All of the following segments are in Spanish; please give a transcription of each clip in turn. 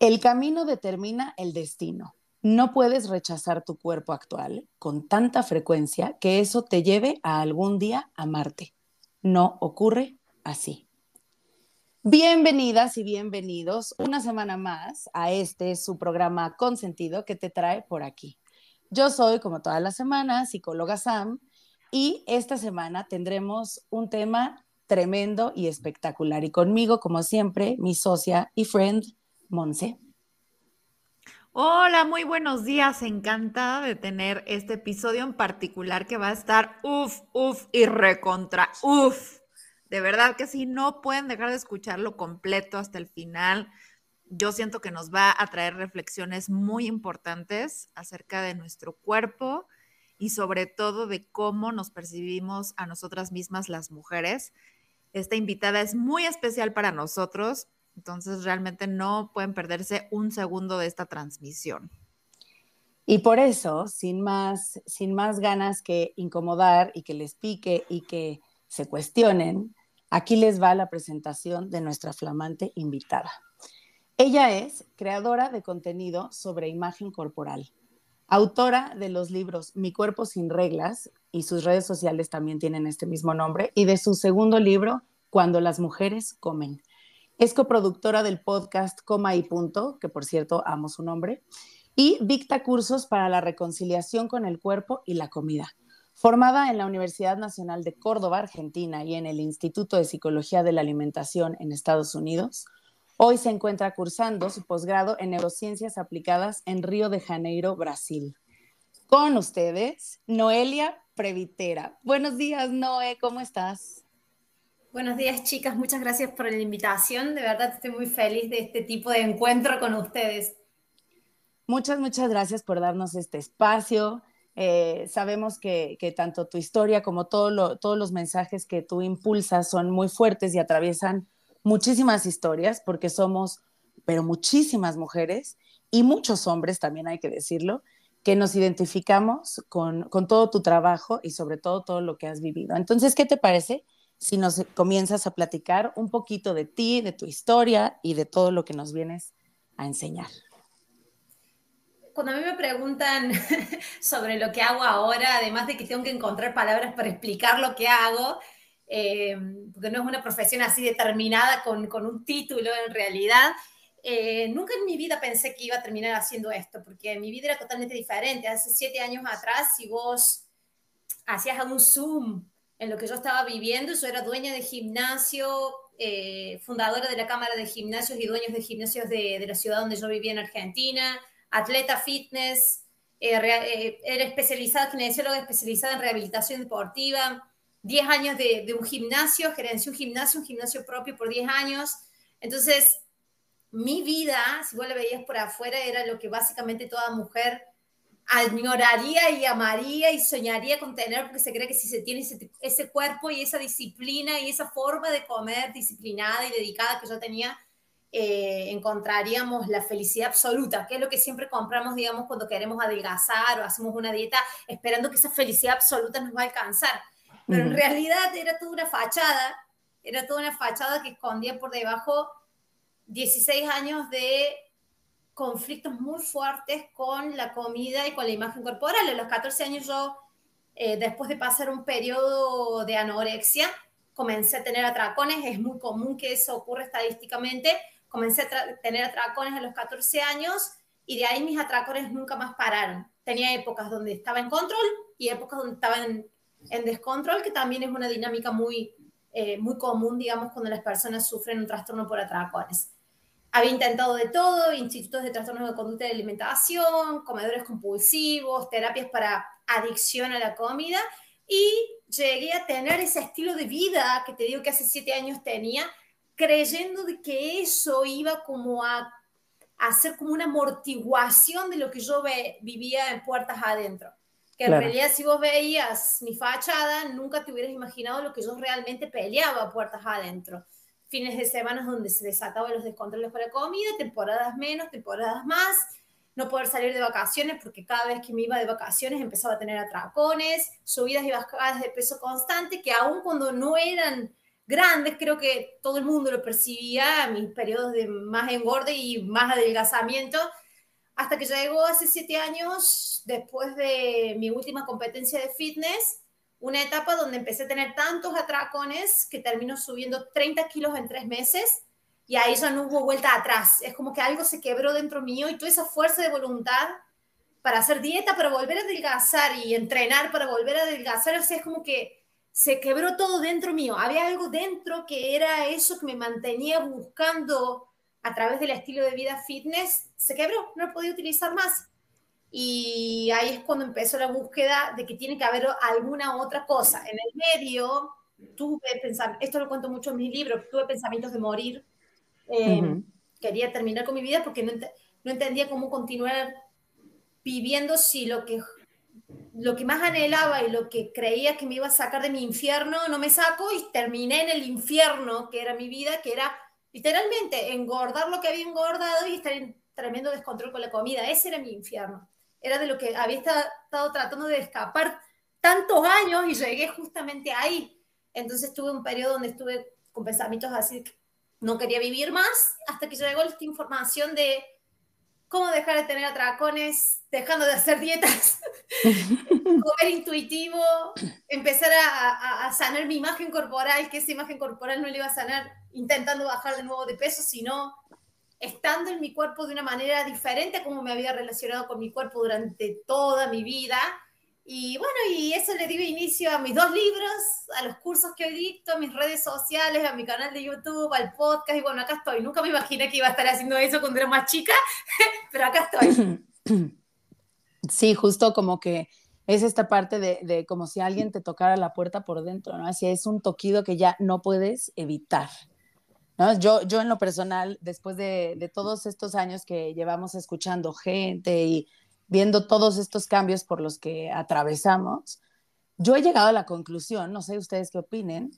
El camino determina el destino. No puedes rechazar tu cuerpo actual con tanta frecuencia que eso te lleve a algún día amarte. No ocurre así. Bienvenidas y bienvenidos una semana más a este su programa Consentido que te trae por aquí. Yo soy, como todas las semanas, psicóloga Sam y esta semana tendremos un tema tremendo y espectacular. Y conmigo, como siempre, mi socia y friend, Monse. Hola, muy buenos días. Encantada de tener este episodio en particular que va a estar uf, uf y recontra uf. De verdad que si no pueden dejar de escucharlo completo hasta el final. Yo siento que nos va a traer reflexiones muy importantes acerca de nuestro cuerpo y sobre todo de cómo nos percibimos a nosotras mismas las mujeres. Esta invitada es muy especial para nosotros entonces realmente no pueden perderse un segundo de esta transmisión. Y por eso, sin más, sin más ganas que incomodar y que les pique y que se cuestionen, aquí les va la presentación de nuestra flamante invitada. Ella es creadora de contenido sobre imagen corporal, autora de los libros Mi cuerpo sin reglas, y sus redes sociales también tienen este mismo nombre, y de su segundo libro, Cuando las mujeres comen. Es coproductora del podcast Coma y Punto, que por cierto amo su nombre, y dicta cursos para la reconciliación con el cuerpo y la comida. Formada en la Universidad Nacional de Córdoba, Argentina, y en el Instituto de Psicología de la Alimentación en Estados Unidos, hoy se encuentra cursando su posgrado en neurociencias aplicadas en Río de Janeiro, Brasil. Con ustedes, Noelia Previtera. Buenos días, Noé, ¿cómo estás? Buenos días, chicas. Muchas gracias por la invitación. De verdad estoy muy feliz de este tipo de encuentro con ustedes. Muchas, muchas gracias por darnos este espacio. Eh, sabemos que, tanto tu historia como todo todos los mensajes que tú impulsas son muy fuertes y atraviesan muchísimas historias porque somos, pero muchísimas mujeres y muchos hombres, también hay que decirlo, que nos identificamos con, con todo tu trabajo y sobre todo todo lo que has vivido. Entonces, ¿qué te parece? si nos comienzas a platicar un poquito de ti, de tu historia y de todo lo que nos vienes a enseñar. Cuando a mí me preguntan sobre lo que hago ahora, además de que tengo que encontrar palabras para explicar lo que hago, eh, porque no es una profesión así determinada con, con un título en realidad, eh, nunca en mi vida pensé que iba a terminar haciendo esto, porque mi vida era totalmente diferente. Hace siete años atrás, si vos hacías un Zoom en lo que yo estaba viviendo. Yo era dueña de gimnasio, eh, fundadora de la Cámara de Gimnasios y dueños de gimnasios de, la ciudad donde yo vivía en Argentina, atleta fitness, eh, eh, era especializada, kinesióloga especializada en rehabilitación deportiva, 10 años de, un gimnasio, gerencié un gimnasio, un gimnasio propio por 10 años. Entonces, mi vida, si vos la veías por afuera, era lo que básicamente toda mujer añoraría y amaría y soñaría con tener, porque se cree que si se tiene ese, cuerpo y esa disciplina y esa forma de comer disciplinada y dedicada que yo tenía, eh, encontraríamos la felicidad absoluta, que es lo que siempre compramos, digamos, cuando queremos adelgazar o hacemos una dieta, esperando que esa felicidad absoluta nos va a alcanzar. Pero en realidad era toda una fachada, era toda una fachada que escondía por debajo 16 años de conflictos muy fuertes con la comida y con la imagen corporal. A los 14 años yo, eh, después de pasar un periodo de anorexia, comencé a tener atracones. Es muy común que eso ocurra estadísticamente. Comencé a tener atracones a los 14 años y de ahí mis atracones nunca más pararon. Tenía épocas donde estaba en control y épocas donde estaba en, en descontrol, que también es una dinámica muy, eh, muy común, digamos, cuando las personas sufren un trastorno por atracones había intentado de todo, institutos de trastornos de conducta de alimentación, comedores compulsivos, terapias para adicción a la comida y llegué a tener ese estilo de vida que te digo que hace siete años tenía, creyendo de que eso iba como a, hacer como una amortiguación de lo que yo vivía en puertas adentro. Que en realidad si vos veías mi fachada, nunca te hubieras imaginado lo que yo realmente peleaba puertas adentro. Fines de semana donde se desataban los descontroles para comida, temporadas menos, temporadas más, no poder salir de vacaciones porque cada vez que me iba de vacaciones empezaba a tener atracones, subidas y bajadas de peso constante que aun cuando no eran grandes, creo que todo el mundo lo percibía, mis periodos de más engorde y más adelgazamiento, hasta que llegó hace siete años, después de mi última competencia de fitness, una etapa donde empecé a tener tantos atracones que terminó subiendo 30 kilos en tres meses y ahí ya no hubo vuelta atrás. Es como que algo se quebró dentro mío y toda esa fuerza de voluntad para hacer dieta, para volver a adelgazar y entrenar para volver a adelgazar, o es como que se quebró todo dentro mío. Había algo dentro que era eso que me mantenía buscando a través del estilo de vida fitness, se quebró, no lo podía utilizar más. Y ahí es cuando empezó la búsqueda de que tiene que haber alguna otra cosa. En el medio tuve pensamientos, esto lo cuento mucho en mis libros, tuve pensamientos de morir. Eh, quería terminar con mi vida porque no, no entendía cómo continuar viviendo si lo que, lo que más anhelaba y lo que creía que me iba a sacar de mi infierno no me saco y terminé en el infierno que era mi vida, que era literalmente engordar lo que había engordado y estar en tremendo descontrol con la comida. Ese era mi infierno. Era de lo que había estado tratando de escapar tantos años y llegué justamente ahí. Entonces tuve un periodo donde estuve con pensamientos así, no quería vivir más, hasta que llegó esta información de cómo dejar de tener atracones, dejando de hacer dietas, comer intuitivo, empezar a, sanar mi imagen corporal, que esa imagen corporal no le iba a sanar intentando bajar de nuevo de peso, sino estando en mi cuerpo de una manera diferente a como me había relacionado con mi cuerpo durante toda mi vida y bueno, y eso le dio inicio a mis dos libros, a los cursos que hoy dicto, a mis redes sociales, a mi canal de YouTube, al podcast. Y bueno, acá estoy. Nunca me imaginé que iba a estar haciendo eso cuando era más chica, pero acá estoy. Sí, justo como que es esta parte de, como si alguien te tocara la puerta por dentro, ¿no? Así es un toquido que ya no puedes evitar. ¿no? Yo, yo en lo personal, después de, de todos estos años que llevamos escuchando gente y viendo todos estos cambios por los que atravesamos, yo he llegado a la conclusión, no sé ustedes qué opinen,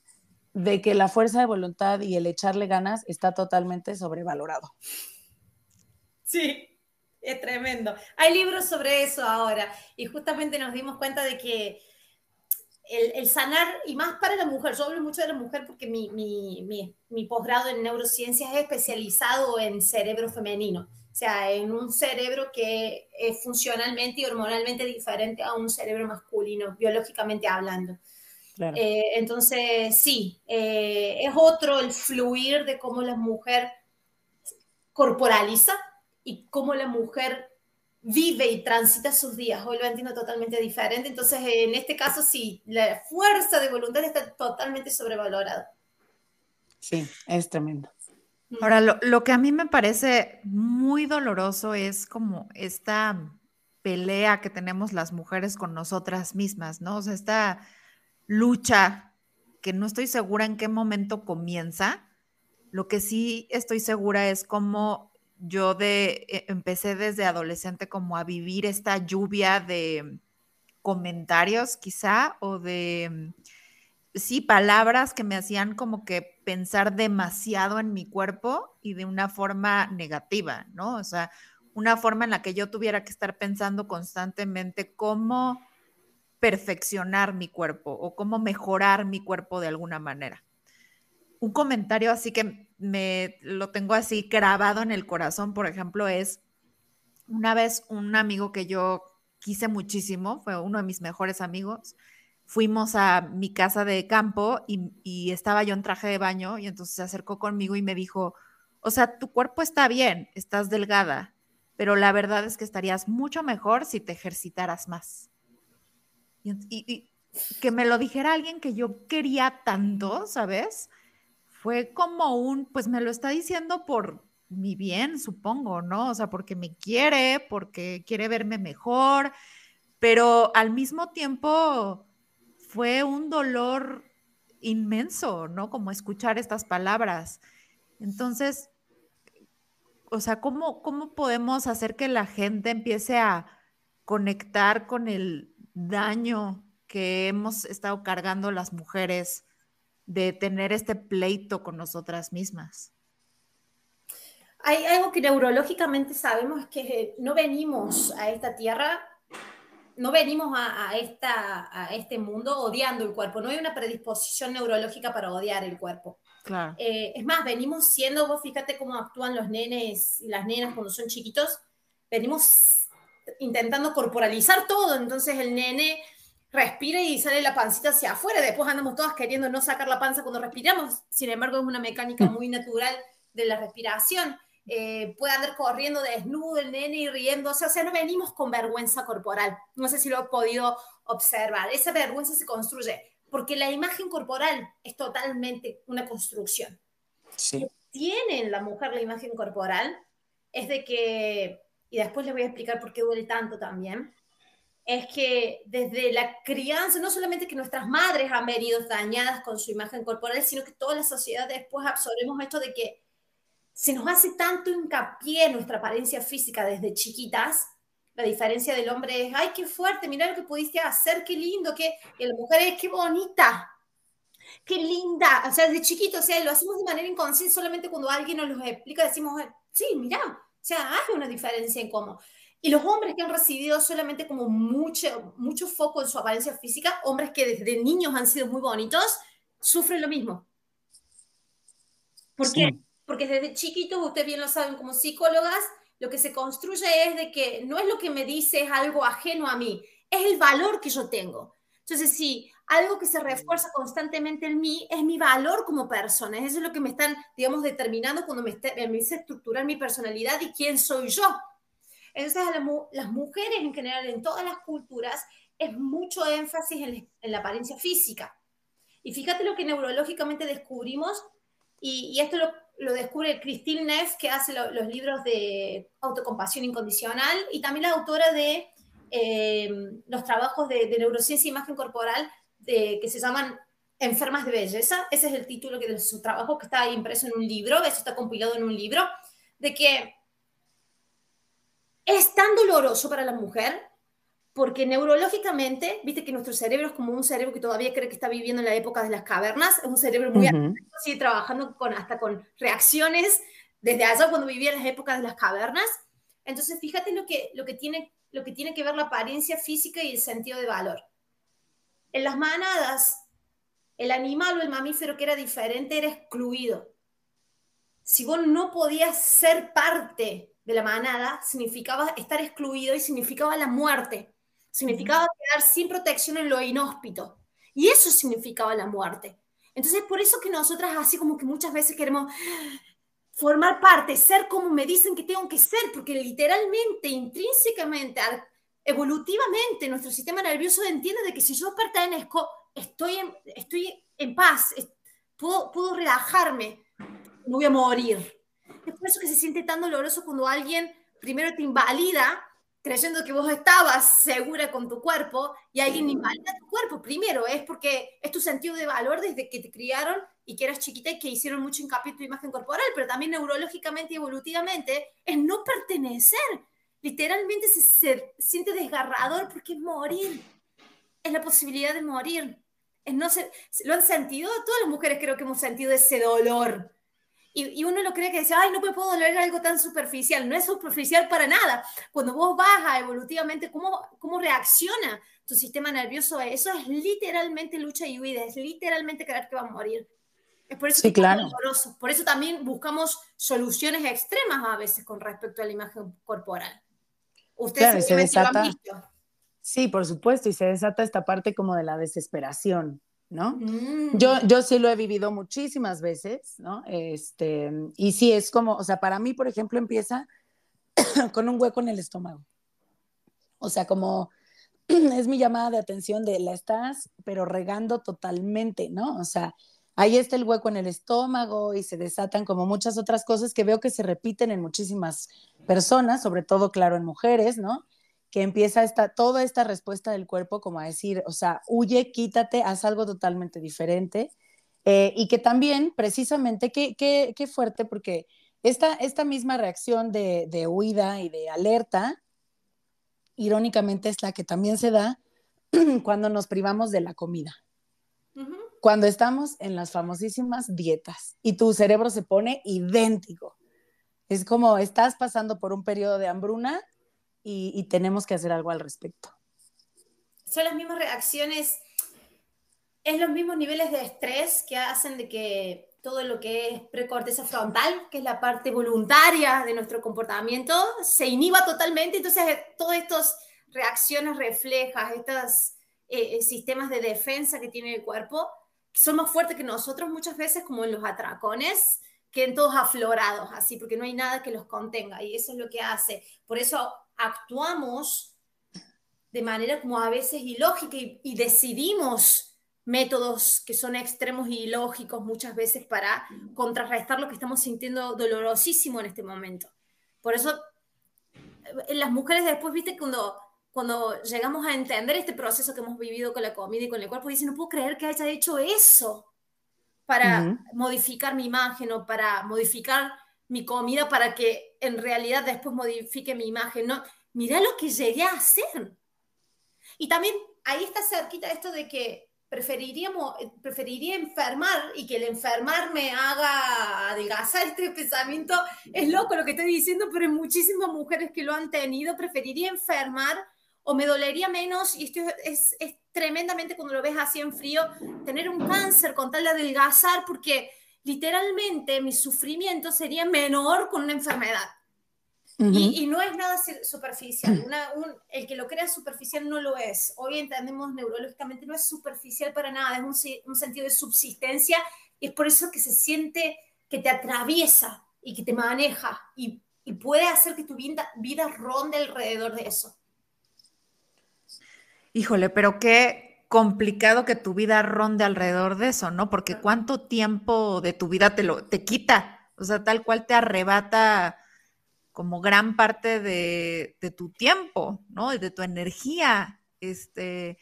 de que la fuerza de voluntad y el echarle ganas está totalmente sobrevalorado. Sí, es tremendo. Hay libros sobre eso ahora y justamente nos dimos cuenta de que el, sanar, y más para la mujer, yo hablo mucho de la mujer porque mi, mi, mi posgrado en neurociencias es especializado en cerebro femenino. O sea, en un cerebro que es funcionalmente y hormonalmente diferente a un cerebro masculino, biológicamente hablando. Eh, entonces, sí, eh, es otro el fluir de cómo la mujer corporaliza y cómo la mujer vive y transita sus días. Hoy lo entiendo totalmente diferente. Entonces, en este caso, sí, la fuerza de voluntad está totalmente sobrevalorada. Sí, es tremendo. Ahora, lo, que a mí me parece muy doloroso es como esta pelea que tenemos las mujeres con nosotras mismas, ¿no? O sea, esta lucha que no estoy segura en qué momento comienza. Lo que sí estoy segura es cómo yo de, e, empecé desde adolescente como a vivir esta lluvia de comentarios quizá o de sí, palabras que me hacían como que pensar demasiado en mi cuerpo y de una forma negativa, ¿no? O sea, una forma en la que yo tuviera que estar pensando constantemente cómo perfeccionar mi cuerpo o cómo mejorar mi cuerpo de alguna manera. Un comentario así que me lo tengo así grabado en el corazón, por ejemplo, es una vez un amigo que yo quise muchísimo, fue uno de mis mejores amigos, fuimos a mi casa de campo y, estaba yo en traje de baño y entonces se acercó conmigo y me dijo, o sea, tu cuerpo está bien, estás delgada, pero la verdad es que estarías mucho mejor si te ejercitaras más. Y, que me lo dijera alguien que yo quería tanto, ¿sabes? Fue como un, pues me lo está diciendo por mi bien, supongo, ¿no? O sea, porque me quiere, porque quiere verme mejor, pero al mismo tiempo fue un dolor inmenso, ¿no? Como escuchar estas palabras. Entonces, o sea, ¿cómo, ¿cómo podemos hacer que la gente empiece a conectar con el daño que hemos estado cargando las mujeres de tener este pleito con nosotras mismas? Hay algo que neurológicamente sabemos que no venimos a esta tierra no venimos a, esta, a este mundo odiando el cuerpo, no hay una predisposición neurológica para odiar el cuerpo. Claro. Eh, es más, venimos siendo, vos fíjate cómo actúan los nenes y las nenas cuando son chiquitos, venimos intentando corporalizar todo, entonces el nene respira y sale la pancita hacia afuera, después andamos todas queriendo no sacar la panza cuando respiramos, sin embargo es una mecánica muy natural de la respiración. Eh, puede andar corriendo desnudo el nene y riéndose, o sea, no venimos con vergüenza corporal, no sé si lo he podido observar, esa vergüenza se construye porque la imagen corporal es totalmente una construcción. Sí. Tiene en la mujer la imagen corporal es de que, y después les voy a explicar por qué duele tanto también, es que desde la crianza, no solamente que nuestras madres han venido dañadas con su imagen corporal, sino que toda la sociedad después absorbemos esto de que se nos hace tanto hincapié en nuestra apariencia física desde chiquitas, la diferencia del hombre es, ay, qué fuerte, mira lo que pudiste hacer, qué lindo, qué, y la mujer es, qué bonita, qué linda, o sea, desde chiquito, o sea, lo hacemos de manera inconsciente, solamente cuando alguien nos lo explica decimos, sí, mira, o sea, hace una diferencia en cómo. Y los hombres que han recibido solamente como mucho, mucho foco en su apariencia física, hombres que desde niños han sido muy bonitos, sufren lo mismo. ¿Por qué? Porque desde chiquitos, ustedes bien lo saben como psicólogas, lo que se construye es de que no es lo que me dice es algo ajeno a mí, es el valor que yo tengo. Entonces, si algo que se refuerza constantemente en mí es mi valor como persona, eso es lo que me están, digamos, determinando cuando me, me dice estructurar mi personalidad y quién soy yo. Entonces, a las mujeres en general, en todas las culturas, es mucho énfasis en, la apariencia física. Y fíjate lo que neurológicamente descubrimos, y, esto lo, descubre Christine Neff, que hace los libros de autocompasión incondicional, y también la autora de eh, los trabajos de, neurociencia e imagen corporal de, que se llaman Enfermas de Belleza. Ese es el título que de su trabajo que está impreso en un libro, eso está compilado en un libro, de que es tan doloroso para la mujer porque neurológicamente, viste que nuestro cerebro es como un cerebro que todavía cree que está viviendo en la época de las cavernas, es un cerebro muy uh sigue trabajando con, hasta con reacciones desde allá cuando vivía en las épocas de las cavernas. Entonces, fíjate lo que, lo que, tiene, lo que tiene que ver la apariencia física y el sentido de valor. En las manadas, el animal o el mamífero que era diferente era excluido. Si vos no podías ser parte de la manada significaba estar excluido y significaba la muerte, significaba quedar sin protección en lo inhóspito. Y eso significaba la muerte. Entonces, por eso que nosotras así como que muchas veces queremos formar parte, ser como me dicen que tengo que ser, porque literalmente, intrínsecamente, evolutivamente, nuestro sistema nervioso entiende de que si yo pertenezco, estoy en, estoy en paz, puedo, puedo relajarme, no voy a morir. Es por eso que se siente tan doloroso cuando alguien primero te invalida creyendo que vos estabas segura con tu cuerpo y alguien invalida tu cuerpo. Primero, es porque es tu sentido de valor desde que te criaron y que eras chiquita y que hicieron mucho hincapié en tu imagen corporal, pero también neurológicamente y evolutivamente es no pertenecer. Literalmente se, se siente desgarrador porque es morir. Es la posibilidad de morir. Es no ser, ¿Lo han sentido? Todas las mujeres creo que hemos sentido ese dolor y, uno lo cree que dice, ay, no me puedo doler algo tan superficial. No es superficial para nada. Cuando vos bajas evolutivamente, ¿cómo, cómo reacciona tu sistema nervioso? Eso es literalmente lucha y huida, es literalmente creer que va a morir. Es por eso sí, claro. Por eso también buscamos soluciones extremas a veces con respecto a la imagen corporal. Ustedes se desata. Sí, por supuesto, y se desata esta parte como de la desesperación. ¿No? Mm. Yo, yo sí lo he vivido muchísimas veces, ¿no? Este, y sí es como, o sea, para mí, por ejemplo, empieza con un hueco en el estómago. O sea, como es mi llamada de atención de la estás, pero regando totalmente, ¿no? O sea, ahí está el hueco en el estómago y se desatan como muchas otras cosas que veo que se repiten en muchísimas personas, sobre todo, claro, en mujeres, ¿no? Que empieza esta, toda esta respuesta del cuerpo como a decir, o sea, huye, quítate, haz algo totalmente diferente. Eh, y que también, precisamente, qué, qué, qué fuerte, porque esta, esta misma reacción de, de, huida y de alerta, irónicamente, es la que también se da cuando nos privamos de la comida. Cuando estamos en las famosísimas dietas y tu cerebro se pone idéntico. Es como estás pasando por un periodo de hambruna y, tenemos que hacer algo al respecto. son las mismas reacciones, es los mismos niveles de estrés que hacen de que todo lo que es precorteza frontal, que es la parte voluntaria de nuestro comportamiento, se inhiba totalmente. Entonces, todas estas reacciones reflejas, estos eh, eh, sistemas de defensa que tiene el cuerpo, son más fuertes que nosotros muchas veces, como en los atracones, que en todos aflorados, así, porque no hay nada que los contenga. Y eso es lo que hace. Por eso actuamos de manera como a veces ilógica y, decidimos métodos que son extremos y ilógicos muchas veces para contrarrestar lo que estamos sintiendo dolorosísimo en este momento. Por eso, en las mujeres después, viste, cuando, cuando llegamos a entender este proceso que hemos vivido con la comida y con el cuerpo, dicen, no puedo creer que haya hecho eso para modificar mi imagen o para modificar mi comida para que en realidad después modifique mi imagen. No, mira lo que llegué a hacer. Y también ahí está cerquita esto de que preferiríamos, preferiría enfermar y que el enfermar me haga adelgazar este pensamiento. Es loco lo que estoy diciendo, pero hay muchísimas mujeres que lo han tenido. Preferiría enfermar o me dolería menos, y esto es, es, tremendamente cuando lo ves así en frío, tener un cáncer con tal de adelgazar, porque literalmente mi sufrimiento sería menor con una enfermedad. y, no es nada superficial. el que lo crea superficial no lo es. Hoy entendemos neurológicamente, no es superficial para nada, es un, un sentido de subsistencia y es por eso que se siente que te atraviesa y que te maneja y, y puede hacer que tu vida, vida ronde alrededor de eso. Híjole, pero qué complicado que tu vida ronde alrededor de eso, ¿no? Porque cuánto tiempo de tu vida te lo te quita, o sea, tal cual te arrebata como gran parte de, tu tiempo, ¿no? De tu energía. Este,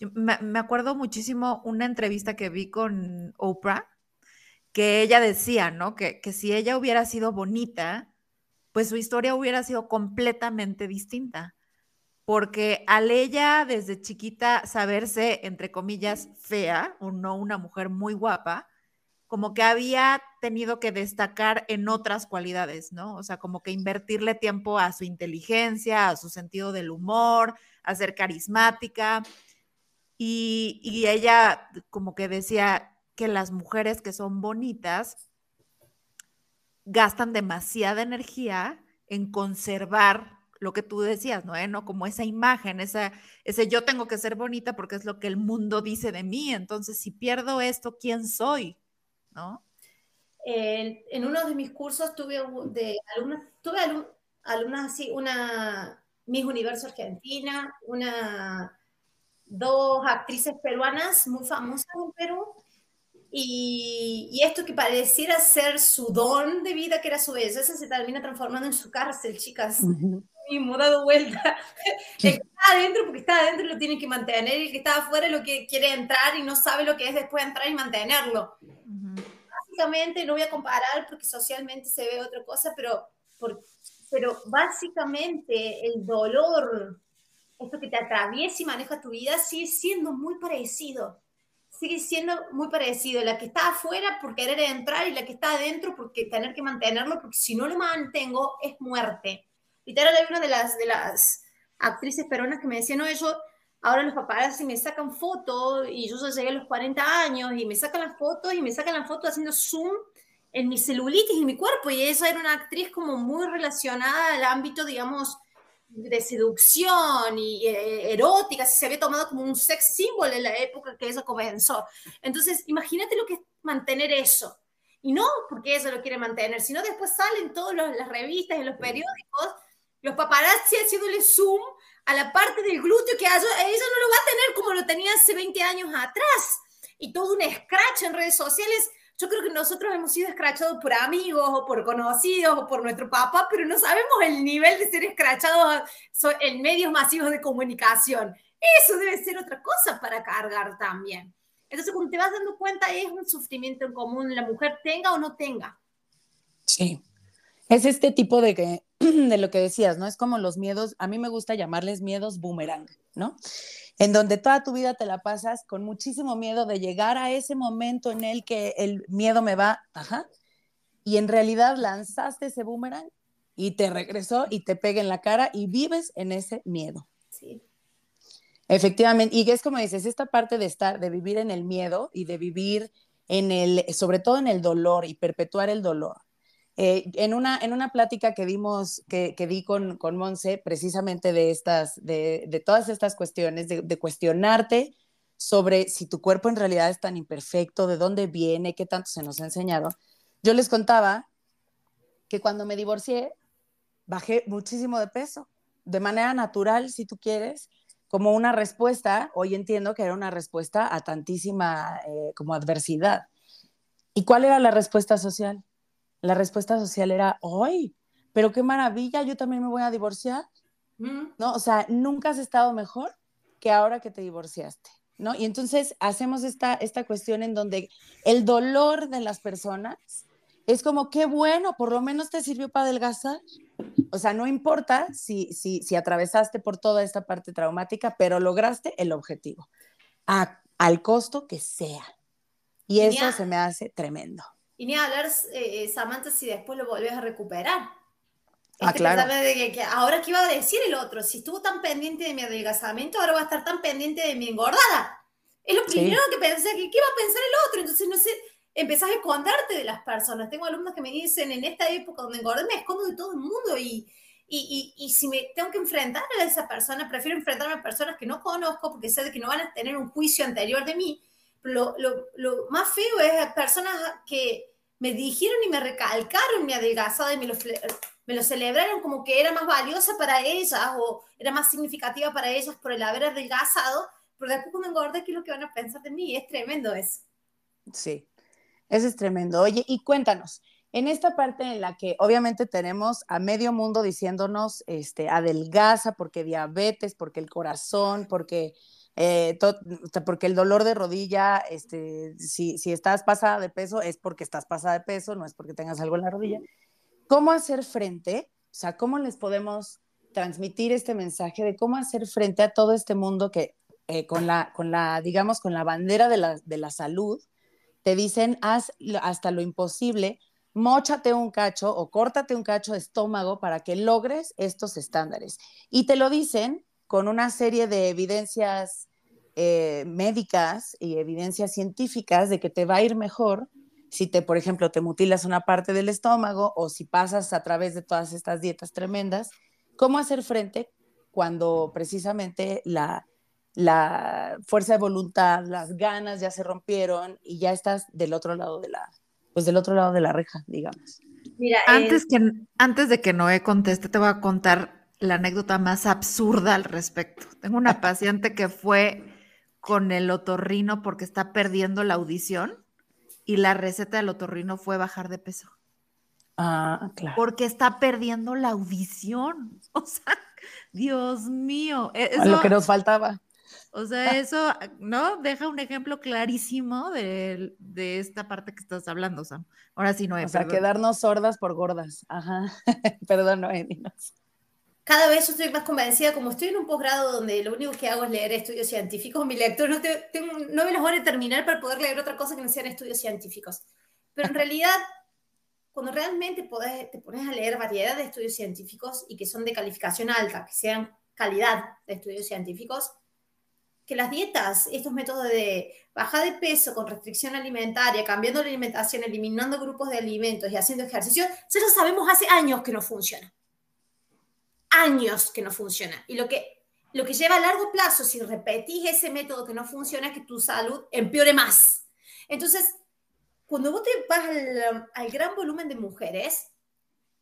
me, acuerdo muchísimo una entrevista que vi con Oprah, que ella decía, ¿no? Que, que si ella hubiera sido bonita, pues su historia hubiera sido completamente distinta porque al ella desde chiquita saberse, entre comillas, fea, o no una mujer muy guapa, como que había tenido que destacar en otras cualidades, ¿no? O sea, como que invertirle tiempo a su inteligencia, a su sentido del humor, a ser carismática. Y, y ella como que decía que las mujeres que son bonitas gastan demasiada energía en conservar lo que tú decías, ¿no? ¿no? Como esa imagen, esa, ese yo tengo que ser bonita porque es lo que el mundo dice de mí, entonces si pierdo esto, ¿quién soy? ¿No? en uno de mis cursos tuve de alumnas, tuve alumnas así, una Miss Universo Argentina, una, dos actrices peruanas muy famosas en Perú, y, esto que pareciera ser su don de vida, que era su belleza, se termina transformando en su cárcel, chicas mismo, dado vuelta. El que está adentro, porque está adentro, lo tiene que mantener, y el que está afuera lo que quiere entrar y no sabe lo que es después entrar y mantenerlo. Básicamente, no voy a comparar porque socialmente se ve otra cosa, pero, pero básicamente el dolor, esto que te atraviesa y maneja tu vida, sigue siendo muy parecido. Sigue siendo muy parecido. La que está afuera por querer entrar y la que está adentro porque tener que mantenerlo, porque si no lo mantengo es muerte Literal, hay una de las, de las actrices peruanas que me decía, no, yo, ahora los paparazzi me sacan fotos y yo ya llegué a los 40 años y me sacan las fotos y me sacan las fotos haciendo zoom en mi celulitis y mi cuerpo. Y esa era una actriz como muy relacionada al ámbito, digamos, de seducción y eh, erótica, se había tomado como un sex symbol en la época que eso comenzó. Entonces, imagínate lo que es mantener eso. Y no porque ella lo quiere mantener, sino después salen todas las revistas y los periódicos los paparazzi haciéndole zoom a la parte del glúteo que ella, no lo va a tener como lo tenía hace 20 años atrás. Y todo un scratch en redes sociales. Yo creo que nosotros hemos sido escrachados por amigos o por conocidos o por nuestro papá, pero no sabemos el nivel de ser escrachados en medios masivos de comunicación. Eso debe ser otra cosa para cargar también. Entonces, cuando te vas dando cuenta, es un sufrimiento en común, la mujer tenga o no tenga. Sí. Es este tipo de, de lo que decías, ¿no? Es como los miedos, a mí me gusta llamarles miedos boomerang, ¿no? En donde toda tu vida te la pasas con muchísimo miedo de llegar a ese momento en el que el miedo me va, ajá, y en realidad lanzaste ese boomerang y te regresó y te pega en la cara y vives en ese miedo. Sí. Efectivamente, y es como dices, esta parte de estar, de vivir en el miedo y de vivir en el, sobre todo en el dolor y perpetuar el dolor. Eh, en, una, en una plática que dimos, que, que di con, con Monse, precisamente de estas, de, de todas estas cuestiones, de, cuestionarte sobre si tu cuerpo en realidad es tan imperfecto, de dónde viene, qué tanto se nos ha enseñado. Yo les contaba que cuando me divorcié, bajé muchísimo de peso, de manera natural, si tú quieres, como una respuesta, hoy entiendo que era una respuesta a tantísima eh, como adversidad. ¿Y cuál era la respuesta social? La respuesta social era, ¡ay! Pero qué maravilla, yo también me voy a divorciar. Mm. ¿No? O sea, nunca has estado mejor que ahora que te divorciaste. ¿No? Y entonces hacemos esta, esta cuestión en donde el dolor de las personas es como, qué bueno, por lo menos te sirvió para adelgazar. O sea, no importa si, si, si atravesaste por toda esta parte traumática, pero lograste el objetivo, al costo que sea. Y, eso se me hace tremendo. Y ni hablar, eh, eh, Samantha, si después lo volvés a recuperar. Ah, claro. De que, ahora, ¿qué iba a decir el otro? Si estuvo tan pendiente de mi adelgazamiento, ahora va a estar tan pendiente de mi engordada. Es lo primero que pensé, que ¿qué va a pensar el otro? Entonces, no sé, empezás a esconderte de las personas. Tengo alumnos que me dicen, en esta época donde engordé, me escondo de todo el mundo y, y, y, si me tengo que enfrentar a esa persona, prefiero enfrentarme a personas que no conozco porque sé de que no van a tener un juicio anterior de mí. Lo, lo, lo más feo es personas que me dijeron y me recalcaron mi adelgazada y me lo, me lo celebraron como que era más valiosa para ellas o era más significativa para ellas por el haber adelgazado, pero después cuando engordé, ¿qué es lo que van a pensar de mí? Es tremendo eso. Sí, eso es tremendo. Oye, y cuéntanos, en esta parte en la que obviamente tenemos a medio mundo diciéndonos, este, adelgaza porque diabetes, porque el corazón, porque, eh, porque el dolor de rodilla, este, si, si estás pasada de peso es porque estás pasada de peso, no es porque tengas algo en la rodilla. ¿Cómo hacer frente? O sea, ¿cómo les podemos transmitir este mensaje de cómo hacer frente a todo este mundo que eh, con, la, con la, digamos, con la bandera de la, de la salud, te dicen, haz hasta lo imposible, móchate un cacho o córtate un cacho de estómago para que logres estos estándares. Y te lo dicen con una serie de evidencias eh, médicas y evidencias científicas de que te va a ir mejor si te, por ejemplo, te mutilas una parte del estómago o si pasas a través de todas estas dietas tremendas. ¿Cómo hacer frente cuando precisamente la, la fuerza de voluntad, las ganas ya se rompieron y ya estás del otro lado de la, pues del otro lado de la reja, digamos. Mira, antes, que, antes de que Noé conteste, te voy a contar la anécdota más absurda al respecto. Tengo una paciente que fue con el otorrino porque está perdiendo la audición y la receta del otorrino fue bajar de peso. Ah, claro. Porque está perdiendo la audición. O sea, Dios mío. E, lo que nos faltaba. O sea, eso, ¿no? Deja un ejemplo clarísimo de, esta parte que estás hablando, Sam. Ahora sí, no O sea, quedarnos sordas por gordas. Ajá. perdón, no Cada vez estoy más convencida, como estoy en un posgrado donde lo único que hago es leer estudios científicos, mi lector no, tengo, no me los voy a terminar para poder leer otra cosa que no sean estudios científicos. Pero en realidad, cuando realmente te pones a leer variedad de estudios científicos y que son de calificación alta, que sean calidad de estudios científicos, que las dietas, estos métodos de bajar de peso con restricción alimentaria, cambiando la alimentación, eliminando grupos de alimentos y haciendo ejercicio, nosotros sabemos hace años que no funciona. Años que no funciona. Y lo que, lo que lleva a largo plazo, si repetís ese método que no funciona, es que tu salud empeore más. Entonces, cuando vos te vas al, al gran volumen de mujeres,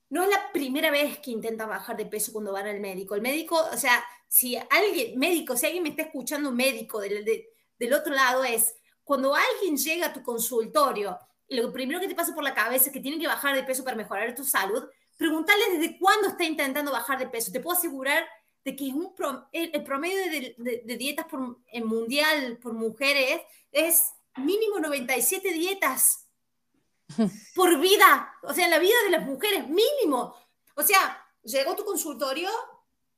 no es la primera vez que intentan bajar de peso cuando van al médico. El médico, o sea, si alguien, médico, si alguien me está escuchando médico del, del otro lado, es cuando alguien llega a tu consultorio lo primero que te pasa por la cabeza es que tiene que bajar de peso para mejorar tu salud, preguntarle desde cuándo está intentando bajar de peso. Te puedo asegurar de que es un el, promedio de, dietas por, mundial por mujeres es mínimo 97 dietas por vida, o sea, en la vida de las mujeres, mínimo. O sea, llegó tu consultorio,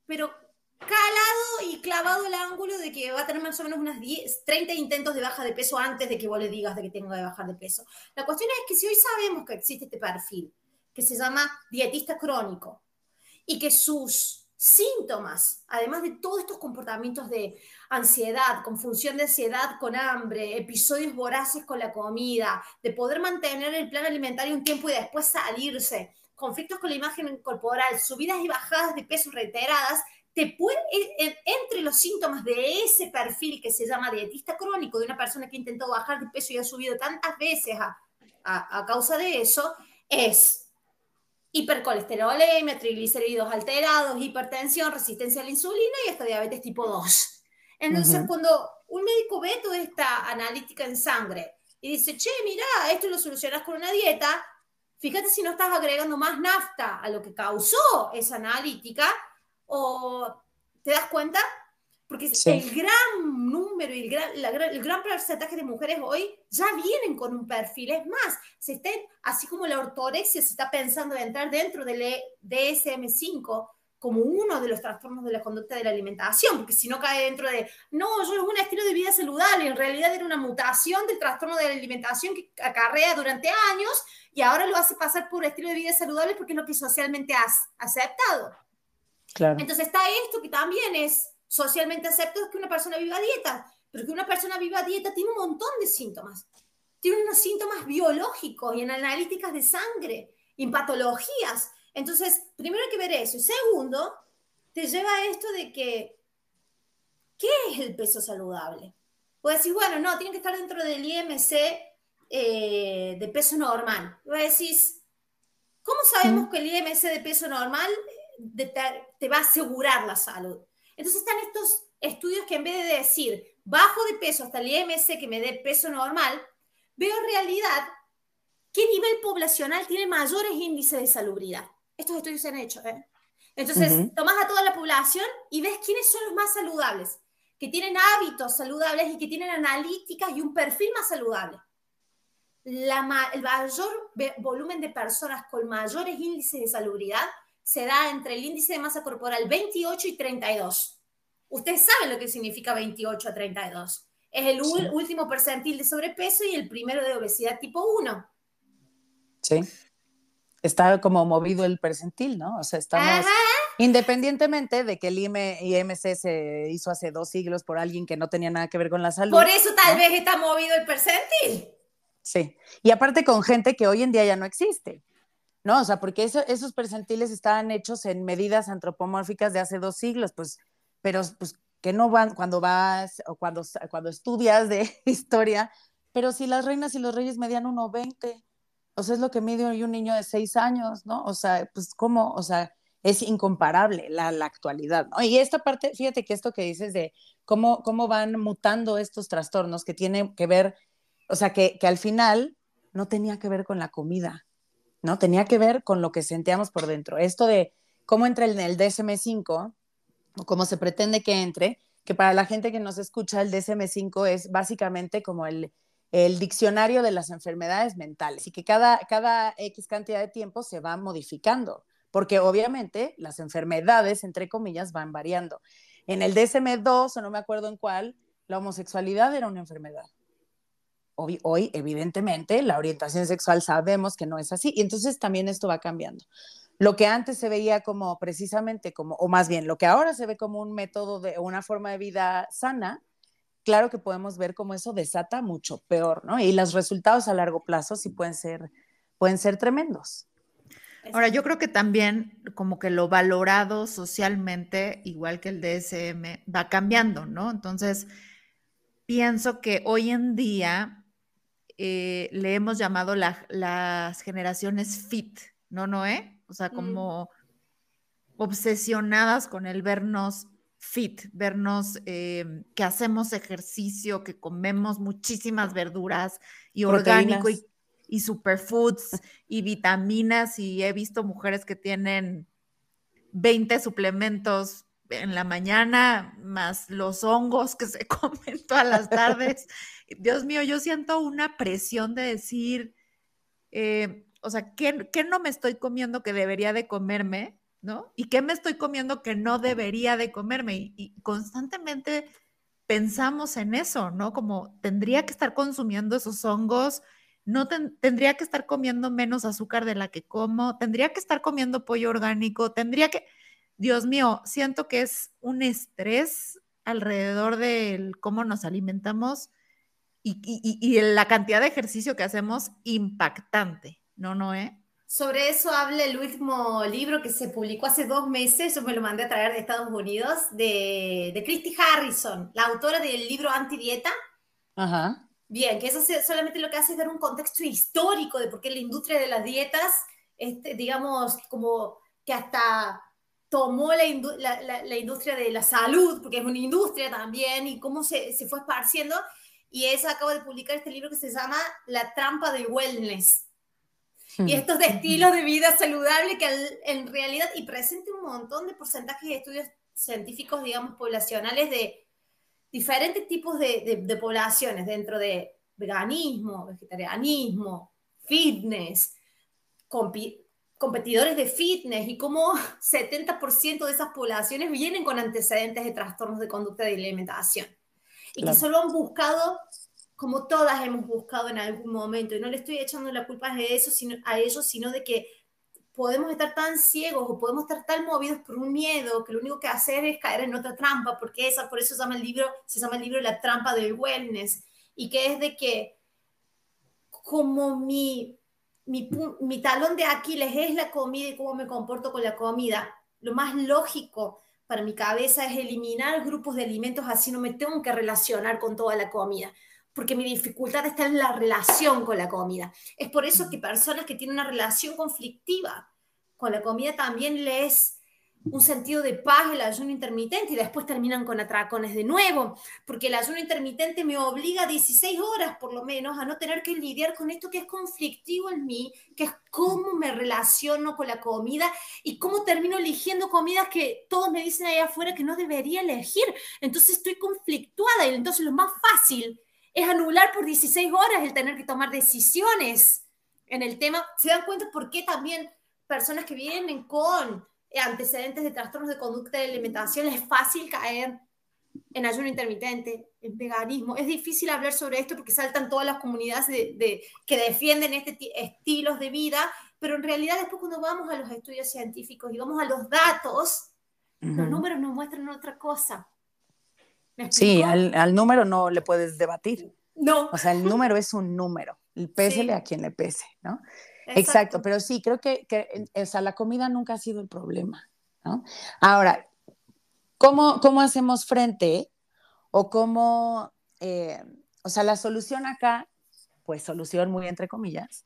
pero calado y clavado el ángulo de que va a tener más o menos unas 10, 30 intentos de baja de peso antes de que vos le digas de que tengo que bajar de peso. La cuestión es que si hoy sabemos que existe este perfil, que se llama dietista crónico, y que sus síntomas, además de todos estos comportamientos de ansiedad, confusión de ansiedad con hambre, episodios voraces con la comida, de poder mantener el plan alimentario un tiempo y después salirse, conflictos con la imagen corporal, subidas y bajadas de peso reiteradas, te puede, entre los síntomas de ese perfil que se llama dietista crónico, de una persona que intentó bajar de peso y ha subido tantas veces a, a, a causa de eso, es hipercolesterolemia, triglicéridos alterados, hipertensión, resistencia a la insulina y hasta diabetes tipo 2. Entonces, cuando un médico ve toda esta analítica en sangre y dice, che, mira, esto lo solucionas con una dieta, fíjate si no estás agregando más nafta a lo que causó esa analítica o te das cuenta porque el gran número y el gran, el gran porcentaje de mujeres hoy ya vienen con un perfil. Es más, se estén, así como la ortorexia se está pensando de entrar dentro del e, DSM-5 como uno de los trastornos de la conducta de la alimentación, porque si no cae dentro de, no, yo es un estilo de vida saludable, en realidad era una mutación del trastorno de la alimentación que acarrea durante años y ahora lo hace pasar por estilo de vida saludable porque es lo que socialmente has aceptado. Claro. Entonces está esto que también es socialmente acepto es que una persona viva a dieta, pero que una persona viva a dieta tiene un montón de síntomas. Tiene unos síntomas biológicos y en analíticas de sangre, en patologías. Entonces, primero hay que ver eso. Y segundo, te lleva a esto de que, ¿qué es el peso saludable? Puedes decir, bueno, no, tiene que estar dentro del IMC eh, de peso normal. Y decís, ¿cómo sabemos que el IMC de peso normal te va a asegurar la salud? Entonces están estos estudios que en vez de decir bajo de peso hasta el IMC que me dé peso normal, veo en realidad qué nivel poblacional tiene mayores índices de salubridad. Estos estudios se han hecho. ¿eh? Entonces, tomas a toda la población y ves quiénes son los más saludables, que tienen hábitos saludables y que tienen analíticas y un perfil más saludable. La, el mayor volumen de personas con mayores índices de salubridad se da entre el índice de masa corporal 28 y 32. Ustedes saben lo que significa 28 a 32. Es el último percentil de sobrepeso y el primero de obesidad tipo 1. Sí. Está como movido el percentil, ¿no? O sea, estamos... Independientemente de que el IMC se hizo hace dos siglos por alguien que no tenía nada que ver con la salud. Por eso tal vez está movido el percentil. Sí. Y aparte con gente que hoy en día ya no existe. ¿No? O sea, porque esos percentiles estaban hechos en medidas antropomórficas de hace dos siglos, pues, pero pues que no van cuando vas o cuando, cuando estudias de historia, pero si las reinas y los reyes medían 1,20, o sea, es lo que mide un niño de seis años, ¿no? O sea, pues cómo, o sea, es incomparable la, la actualidad, ¿no? Y esta parte, fíjate que esto que dices de cómo, cómo van mutando estos trastornos que tienen que ver, o sea, que, que al final no tenía que ver con la comida, ¿no? Tenía que ver con lo que sentíamos por dentro. Esto de cómo entra en el DSM5 o cómo se pretende que entre, que para la gente que nos escucha, el DSM5 es básicamente como el, el diccionario de las enfermedades mentales y que cada, cada X cantidad de tiempo se va modificando, porque obviamente las enfermedades, entre comillas, van variando. En el DSM2, o no me acuerdo en cuál, la homosexualidad era una enfermedad hoy, evidentemente, la orientación sexual sabemos que no es así, y entonces también esto va cambiando. Lo que antes se veía como precisamente como, o más bien, lo que ahora se ve como un método de una forma de vida sana, claro que podemos ver cómo eso desata mucho peor, ¿no? Y los resultados a largo plazo sí pueden ser, pueden ser tremendos. Ahora, yo creo que también como que lo valorado socialmente, igual que el DSM, va cambiando, ¿no? Entonces, pienso que hoy en día eh, le hemos llamado las generaciones fit, ¿no, Noé? O sea, mm. como obsesionadas con el vernos fit, vernos eh, que hacemos ejercicio, que comemos muchísimas verduras y orgánico y, superfoods y vitaminas y he visto mujeres que tienen 20 suplementos en la mañana, más los hongos que se comen todas las tardes. Dios mío, yo siento una presión de decir, eh, o sea, ¿qué, ¿qué, no me estoy comiendo que debería de comerme? ¿No? ¿Y qué me estoy comiendo que no debería de comerme? Y, constantemente pensamos en eso, ¿no? Como tendría que estar consumiendo esos hongos, no tendría que estar comiendo menos azúcar de la que como, tendría que estar comiendo pollo orgánico, tendría que Dios mío, siento que es un estrés alrededor de cómo nos alimentamos y, la cantidad de ejercicio que hacemos impactante, ¿no, Noé? Sobre eso habla el último libro que se publicó hace dos meses, yo me lo mandé a traer de Estados Unidos, de, de Christy Harrison, la autora del libro Antidieta. Ajá. Bien, que eso solamente lo que hace es dar un contexto histórico de por qué la industria de las dietas, este, digamos, como que hasta tomó la, la, industria de la salud, porque es una industria también, y cómo se, se fue esparciendo. Y ella acaba de publicar este libro que se llama La trampa del wellness. Y hmm. estos de estilos de vida saludable que en realidad, y presenta un montón de porcentajes de estudios científicos, digamos, poblacionales de diferentes tipos de, de, poblaciones dentro de veganismo, vegetarianismo, fitness, competidores de fitness y cómo 70% de esas poblaciones vienen con antecedentes de trastornos de conducta de alimentación. Y que solo han buscado como todas hemos buscado en algún momento, y no le estoy echando la culpa de eso, sino, a ellos, sino de que podemos estar tan ciegos o podemos estar tan movidos por un miedo que lo único que hacer es caer en otra trampa, porque esa, por eso se llama el libro, se llama el libro La trampa del wellness, y que es de que como mi, mi, mi talón de Aquiles es la comida y cómo me comporto con la comida, lo más lógico para mi cabeza es eliminar grupos de alimentos así no me tengo que relacionar con toda la comida porque mi dificultad está en la relación con la comida. Es por eso que personas que tienen una relación conflictiva con la comida también les un sentido de paz el ayuno intermitente y después terminan con atracones de nuevo, porque el ayuno intermitente me obliga 16 horas por lo menos a no tener que lidiar con esto que es conflictivo en mí, que es cómo me relaciono con la comida y cómo termino eligiendo comidas que todos me dicen allá afuera que no debería elegir. Entonces estoy conflictuada y entonces lo más fácil es anular por 16 horas el tener que tomar decisiones en el tema. ¿Se dan cuenta por qué también personas que vienen con antecedentes de trastornos de conducta de alimentación es fácil caer en ayuno intermitente, en veganismo? Es difícil hablar sobre esto porque saltan todas las comunidades de, que defienden este estilos de vida, pero en realidad después cuando vamos a los estudios científicos y vamos a los datos, los números nos muestran otra cosa. Sí, al, número no le puedes debatir. No. O sea, el número es un número. El pésele a quien le pese, ¿no? Exacto. pero sí, creo que, o sea, la comida nunca ha sido el problema, ¿no? Ahora, ¿cómo, cómo hacemos frente o cómo, eh, o sea, la solución acá, pues solución muy entre comillas.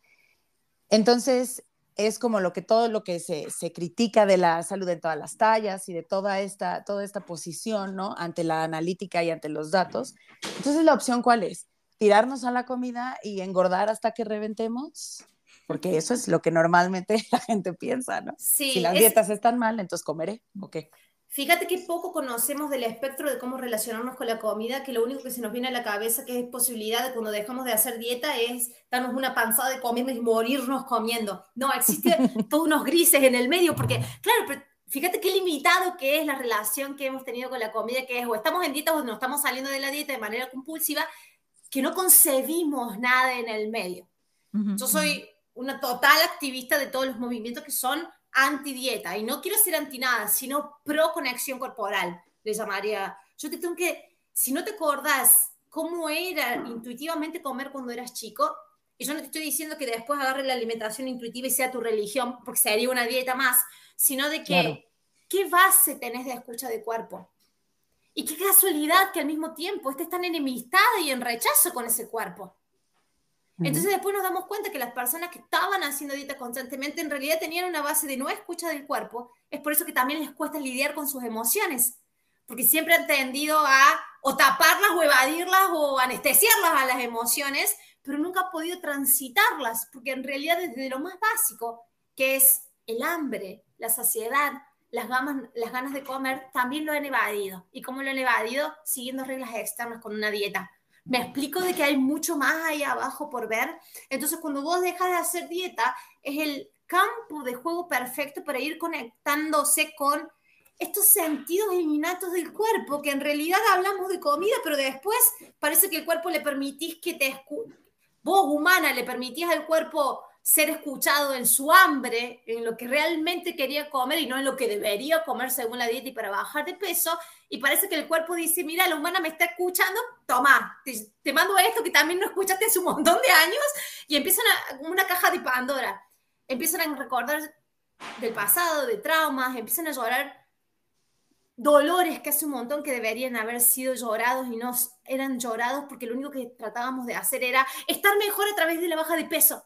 Entonces, es como lo que todo lo que se, critica de la salud en todas las tallas y de toda esta, toda esta posición, ¿no? Ante la analítica y ante los datos. Entonces, ¿la opción cuál es? ¿Tirarnos a la comida y engordar hasta que reventemos? Porque eso es lo que normalmente la gente piensa, ¿no? si las dietas están mal, entonces comeré, ¿ok? Fíjate que poco conocemos del espectro de cómo relacionarnos con la comida, que lo único que se nos viene a la cabeza que es posibilidad de cuando dejamos de hacer dieta es darnos una panzada de comer y morirnos comiendo. No, existe todos unos grises en el medio, porque, claro, pero fíjate qué limitado que es la relación que hemos tenido con la comida, que es o estamos en dieta o no estamos saliendo de la dieta de manera compulsiva, que no concebimos nada en el medio. Yo soy una total activista de todos los movimientos que son anti-dieta, y no quiero ser anti nada, sino pro conexión corporal, le llamaría. Yo te tengo que, si no te acordás cómo era intuitivamente comer cuando eras chico, y yo no te estoy diciendo que después agarre la alimentación intuitiva y sea tu religión, porque sería una dieta más, sino de que, ¿qué base tenés de escucha de cuerpo? Y qué casualidad que al mismo tiempo estés tan enemistada y en rechazo con ese cuerpo. Entonces después nos damos cuenta que las personas que estaban haciendo dieta constantemente en realidad tenían una base de no escucha del cuerpo. Es por eso que también les cuesta lidiar con sus emociones, porque siempre han tendido a o taparlas o evadirlas o anestesiarlas a las emociones, pero nunca han podido transitarlas, porque en realidad desde lo más básico, que es el hambre, la saciedad, las, las ganas de comer, también lo han evadido. ¿Y cómo lo han evadido? Siguiendo reglas externas con una dieta me explico de que hay mucho más ahí abajo por ver. Entonces, cuando vos dejas de hacer dieta, es el campo de juego perfecto para ir conectándose con estos sentidos innatos del cuerpo, que en realidad hablamos de comida, pero después parece que el cuerpo le permitís que te vos humana le permitís al cuerpo ser escuchado en su hambre, en lo que realmente quería comer y no en lo que debería comer según la dieta y para bajar de peso. Y parece que el cuerpo dice, mira, la humana me está escuchando, toma, te, mando esto que también no escuchaste hace un montón de años. Y empiezan a, una caja de Pandora. Empiezan a recordar del pasado, de traumas, empiezan a llorar dolores que hace un montón que deberían haber sido llorados y no eran llorados porque lo único que tratábamos de hacer era estar mejor a través de la baja de peso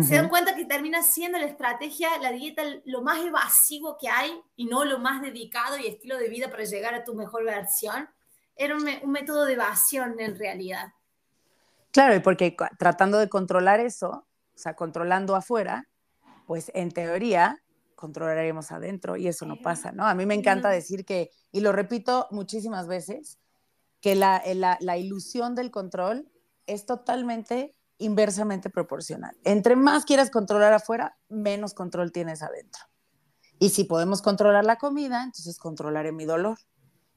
se dan cuenta que termina siendo la estrategia, la dieta, lo más evasivo que hay y no lo más dedicado y estilo de vida para llegar a tu mejor versión. Era un, método de evasión en realidad. Claro, y porque tratando de controlar eso, o sea, controlando afuera, pues en teoría controlaremos adentro y eso no pasa, ¿no? A mí me encanta decir que, y lo repito muchísimas veces, que la, la, la ilusión del control es totalmente inversamente proporcional. Entre más quieras controlar afuera, menos control tienes adentro. Y si podemos controlar la comida, entonces controlaré mi dolor.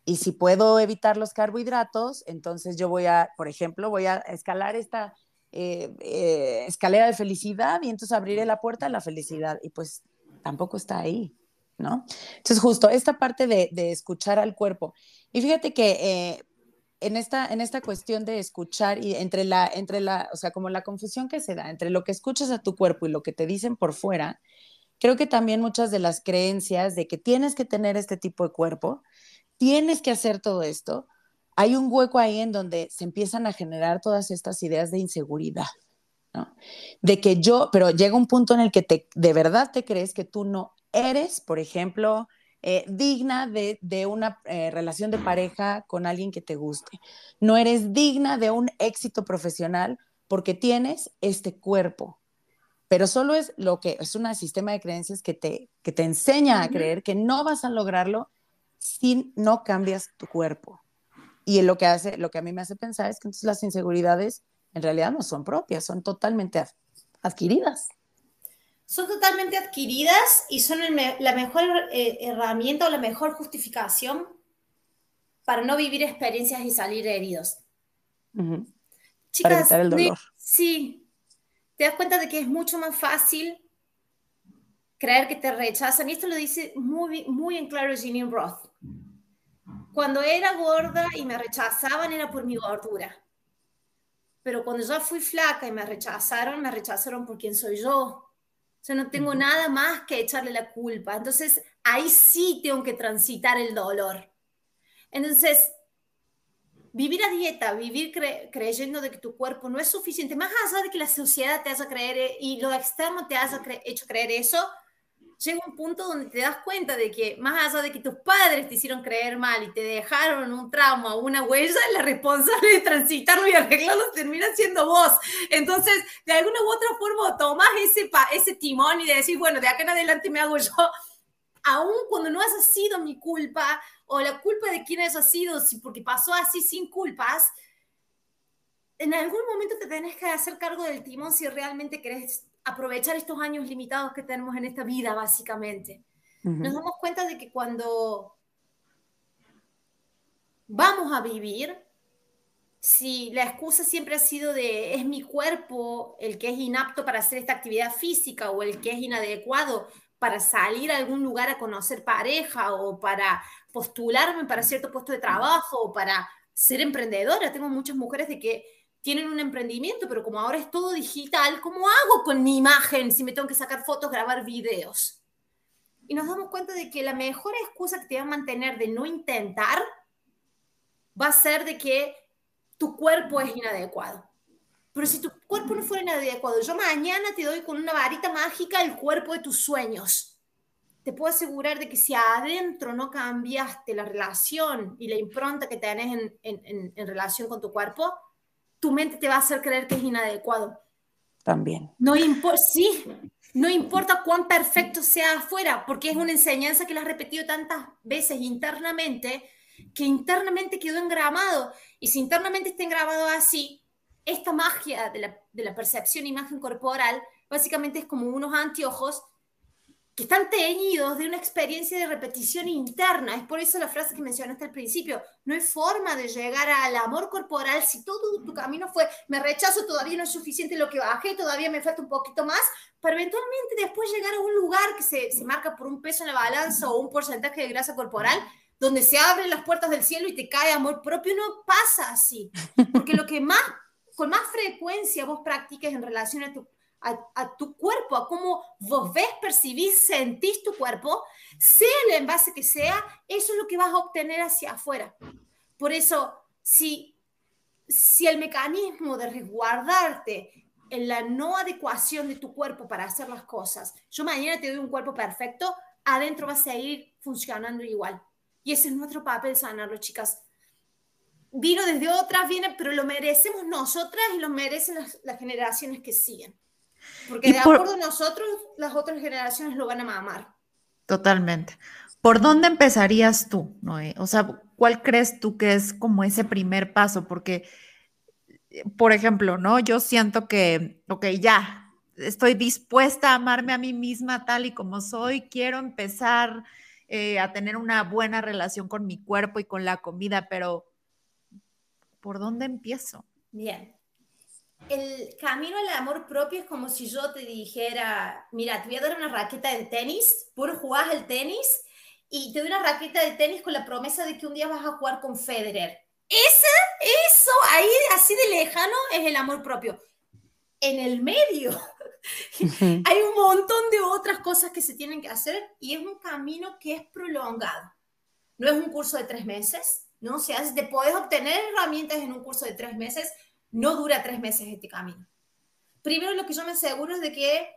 Y si puedo evitar los carbohidratos, entonces yo voy a, por ejemplo, voy a escalar esta eh, eh, escalera de felicidad y entonces abriré la puerta a la felicidad. Y pues tampoco está ahí, ¿no? Entonces justo esta parte de, escuchar al cuerpo. Y fíjate que eh, en esta, en esta cuestión de escuchar y entre la, entre la, o sea, como la confusión que se da entre lo que escuchas a tu cuerpo y lo que te dicen por fuera, creo que también muchas de las creencias de que tienes que tener este tipo de cuerpo, tienes que hacer todo esto, hay un hueco ahí en donde se empiezan a generar todas estas ideas de inseguridad. De que yo, pero llega un punto en el que te, de verdad te crees que tú no eres, por ejemplo, eh, digna de, una eh, relación de pareja con alguien que te guste. No eres digna de un éxito profesional porque tienes este cuerpo. Pero solo es lo que es un sistema de creencias que te, que te enseña a creer que no vas a lograrlo si no cambias tu cuerpo. Y lo que hace, lo que a mí me hace pensar es que entonces las inseguridades en realidad no son propias, son totalmente adquiridas son totalmente adquiridas y son la mejor eh, herramienta o la mejor justificación para no vivir experiencias y salir heridos. para evitar el dolor. sí, te das cuenta de que es mucho más fácil creer que te rechazan. Y esto lo dice muy, muy en claro Ginny Roth. Cuando era gorda y me rechazaban era por mi gordura. Pero cuando ya fui flaca y me rechazaron, me rechazaron por quién soy yo, sea, no tengo nada más que echarle la culpa. Entonces, ahí sí tengo que transitar el dolor. Entonces, vivir a dieta, vivir creyendo de que tu cuerpo no es suficiente, más allá de que la sociedad te haga creer eh, y lo externo te haya hecho creer eso, llega un punto donde te das cuenta de que más allá de que tus padres te hicieron creer mal y te dejaron un trauma o una huella, la responsable de transitarlo y arreglarlo termina siendo vos. Entonces, de alguna u otra forma, tomas ese, ese timón y de decir, bueno, de acá en adelante me hago yo, aun cuando no haya sido mi culpa o la culpa de quién haya sido, si porque pasó así sin culpas, en algún momento te tenés que hacer cargo del timón si realmente querés aprovechar estos años limitados que tenemos en esta vida, básicamente. Nos damos cuenta de que cuando vamos a vivir, si la excusa siempre ha sido de es mi cuerpo el que es inapto para hacer esta actividad física o el que es inadecuado para salir a algún lugar a conocer pareja o para postularme para cierto puesto de trabajo o para ser emprendedora. Tengo muchas mujeres de que tienen un emprendimiento, pero como ahora es todo digital, ¿cómo hago con mi imagen si me tengo que sacar fotos, grabar videos? Y nos damos cuenta de que la mejor excusa que te va a mantener de no intentar va a ser de que tu cuerpo es inadecuado. Pero si tu cuerpo no fuera inadecuado, yo mañana te doy con una varita mágica el cuerpo de tus sueños. Te puedo asegurar de que si adentro no cambiaste la relación y la impronta que tenés en, en, en relación con tu cuerpo, tu mente te va a hacer creer que es inadecuado. También. No importa, sí, no importa cuán perfecto sea afuera, porque es una enseñanza que la has repetido tantas veces internamente, que internamente quedó engramado. Y si internamente está engramado así, esta magia de la, de la percepción imagen corporal, básicamente es como unos anteojos que están teñidos de una experiencia de repetición interna. Es por eso la frase que mencionaste al principio. No hay forma de llegar al amor corporal si todo tu camino fue, me rechazo, todavía no es suficiente lo que bajé, todavía me falta un poquito más, para eventualmente después llegar a un lugar que se, se marca por un peso en la balanza o un porcentaje de grasa corporal, donde se abren las puertas del cielo y te cae amor propio. No pasa así. Porque lo que más, con más frecuencia vos practiques en relación a tu a, tu cuerpo, a cómo vos ves, percibís, sentís tu cuerpo, sea el envase que sea, eso es lo que vas a obtener hacia afuera. Por eso, si, si el mecanismo de resguardarte en la no adecuación de tu cuerpo para hacer las cosas, yo mañana te doy un cuerpo perfecto, adentro vas a seguir funcionando igual. Y ese es nuestro papel, sanarlo, chicas. Vino desde otras, viene, pero lo merecemos nosotras y lo merecen las generaciones que siguen. Porque de acuerdo a nosotros, las otras generaciones lo van a mamar. Totalmente. ¿Por dónde empezarías tú, Noé? O sea, ¿cuál crees tú que es como ese primer paso? Porque, por ejemplo, ¿no? Yo siento que, ok, ya, estoy dispuesta a amarme a mí misma tal y como soy, quiero empezar eh, a tener una buena relación con mi cuerpo y con la comida, pero ¿por dónde empiezo? Bien, el camino al amor propio es como si yo te dijera, mira, te voy a dar una raqueta de tenis, puro jugás al tenis y te doy una raqueta de tenis con la promesa de que un día vas a jugar con Federer. Ese, eso, ahí así de lejano es el amor propio. En el medio hay un montón de otras cosas que se tienen que hacer y es un camino que es prolongado. No es un curso de tres meses, ¿no? O sea, te puedes obtener herramientas en un curso de tres meses, no dura tres meses este camino. Primero lo que yo me aseguro es de que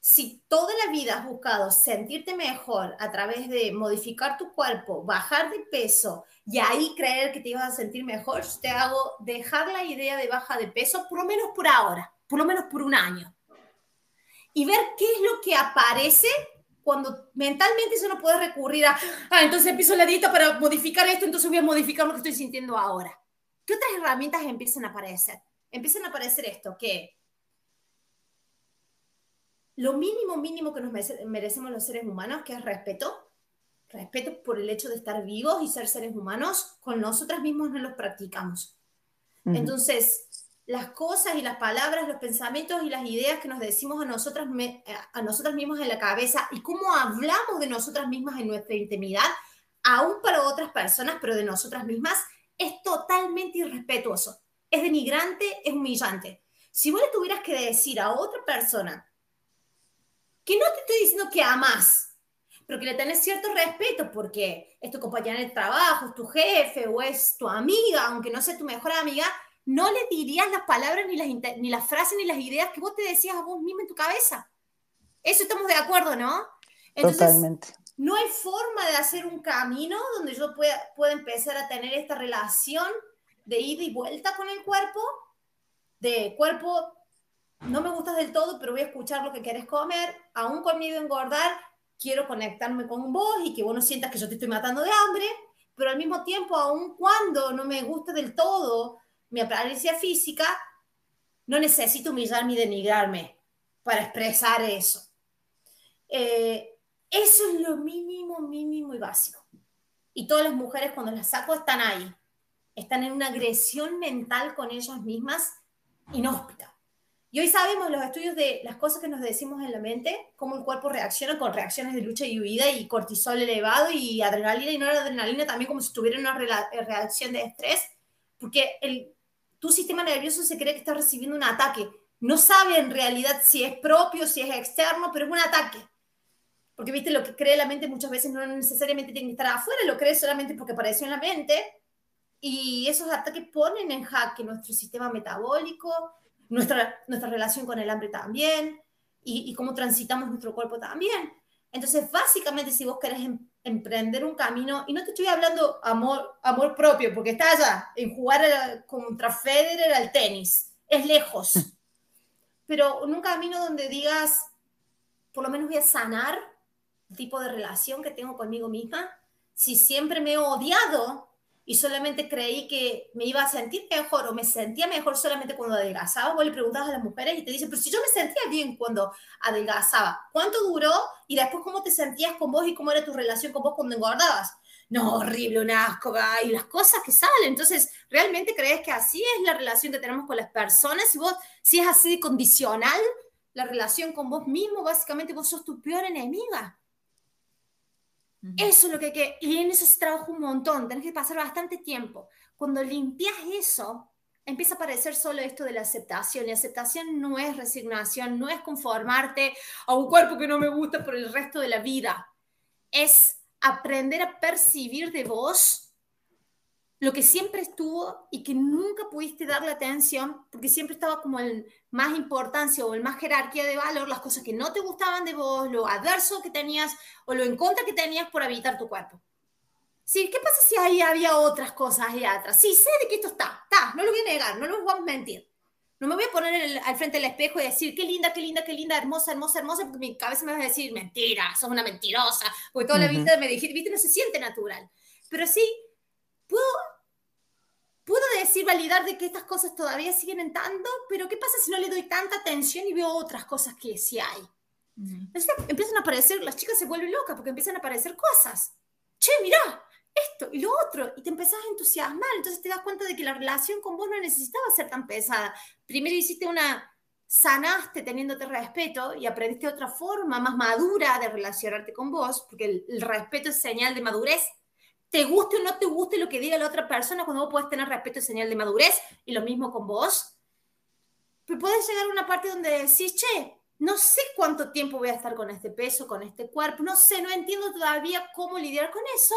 si toda la vida has buscado sentirte mejor a través de modificar tu cuerpo, bajar de peso y ahí creer que te ibas a sentir mejor, te hago dejar la idea de baja de peso, por lo menos por ahora, por lo menos por un año. Y ver qué es lo que aparece cuando mentalmente eso no puede recurrir a, ah, entonces empiezo la dieta para modificar esto, entonces voy a modificar lo que estoy sintiendo ahora. ¿Qué otras herramientas empiezan a aparecer? Empiezan a aparecer esto, que lo mínimo, mínimo que nos merecemos los seres humanos, que es respeto, respeto por el hecho de estar vivos y ser seres humanos, con nosotras mismos no los practicamos. Entonces, las cosas y las palabras, los pensamientos y las ideas que nos decimos a nosotras, a nosotras mismas en la cabeza y cómo hablamos de nosotras mismas en nuestra intimidad, aún para otras personas, pero de nosotras mismas, es totalmente irrespetuoso, es denigrante, es humillante. Si vos le tuvieras que decir a otra persona que no te estoy diciendo que amas, pero que le tenés cierto respeto porque es tu compañera de trabajo, es tu jefe o es tu amiga, aunque no sea tu mejor amiga, no le dirías las palabras, ni las, ni las frases, ni las ideas que vos te decías a vos misma en tu cabeza. Eso estamos de acuerdo, ¿no? Totalmente no hay forma de hacer un camino donde yo pueda, pueda empezar a tener esta relación de ida y vuelta con el cuerpo, de cuerpo, no me gustas del todo, pero voy a escuchar lo que quieres comer, aún con miedo a engordar, quiero conectarme con vos y que vos no sientas que yo te estoy matando de hambre, pero al mismo tiempo, aun cuando no me gusta del todo mi apariencia física, no necesito humillarme y denigrarme para expresar eso. Eh, eso es lo mínimo, mínimo y básico. Y todas las mujeres cuando las saco están ahí. Están en una agresión mental con ellas mismas inhóspita. Y hoy sabemos los estudios de las cosas que nos decimos en la mente, cómo el cuerpo reacciona con reacciones de lucha y huida y cortisol elevado y adrenalina y no adrenalina también como si tuviera una reacción de estrés, porque el, tu sistema nervioso se cree que está recibiendo un ataque. No sabe en realidad si es propio, si es externo, pero es un ataque. Porque, viste, lo que cree la mente muchas veces no necesariamente tiene que estar afuera, lo cree solamente porque apareció en la mente. Y esos ataques ponen en jaque nuestro sistema metabólico, nuestra, nuestra relación con el hambre también, y, y cómo transitamos nuestro cuerpo también. Entonces, básicamente, si vos querés em, emprender un camino, y no te estoy hablando amor, amor propio, porque está allá, en jugar contra Federer al tenis, es lejos. Pero en un camino donde digas, por lo menos voy a sanar tipo de relación que tengo conmigo misma, si siempre me he odiado y solamente creí que me iba a sentir mejor o me sentía mejor solamente cuando adelgazaba. Vos le preguntabas a las mujeres y te dicen, pero si yo me sentía bien cuando adelgazaba, ¿cuánto duró? Y después, ¿cómo te sentías con vos y cómo era tu relación con vos cuando engordabas? No, horrible, un asco, y las cosas que salen. Entonces, ¿realmente crees que así es la relación que tenemos con las personas? Si vos, si es así condicional, la relación con vos mismo, básicamente vos sos tu peor enemiga. Eso es lo que hay que, y en eso se trabaja un montón, tenés que pasar bastante tiempo. Cuando limpias eso, empieza a aparecer solo esto de la aceptación. Y aceptación no es resignación, no es conformarte a un cuerpo que no me gusta por el resto de la vida. Es aprender a percibir de vos lo que siempre estuvo y que nunca pudiste darle atención porque siempre estaba como el más importancia o el más jerarquía de valor, las cosas que no te gustaban de vos, lo adverso que tenías o lo en contra que tenías por habitar tu cuerpo. Sí, ¿qué pasa si ahí había otras cosas ahí atrás? Sí, sé de que esto está, está, no lo voy a negar, no lo voy a mentir. No me voy a poner al frente del espejo y decir, qué linda, qué linda, qué linda, hermosa, hermosa, hermosa, porque mi cabeza me va a decir, mentira, sos una mentirosa, porque toda la vida me dijiste, viste, no se siente natural. Pero sí, puedo, puedo decir, validar de que estas cosas todavía siguen entrando, pero ¿qué pasa si no le doy tanta atención y veo otras cosas que sí hay? Entonces empiezan a aparecer, las chicas se vuelven locas porque empiezan a aparecer cosas. Che, mira, esto y lo otro, y te empezás a entusiasmar, entonces te das cuenta de que la relación con vos no necesitaba ser tan pesada. Primero hiciste una, sanaste teniéndote respeto y aprendiste otra forma más madura de relacionarte con vos, porque el respeto es señal de madurez te guste o no te guste lo que diga la otra persona, cuando vos podés tener respeto y señal de madurez, y lo mismo con vos. Pero puedes llegar a una parte donde decís, che, no sé cuánto tiempo voy a estar con este peso, con este cuerpo, no sé, no entiendo todavía cómo lidiar con eso,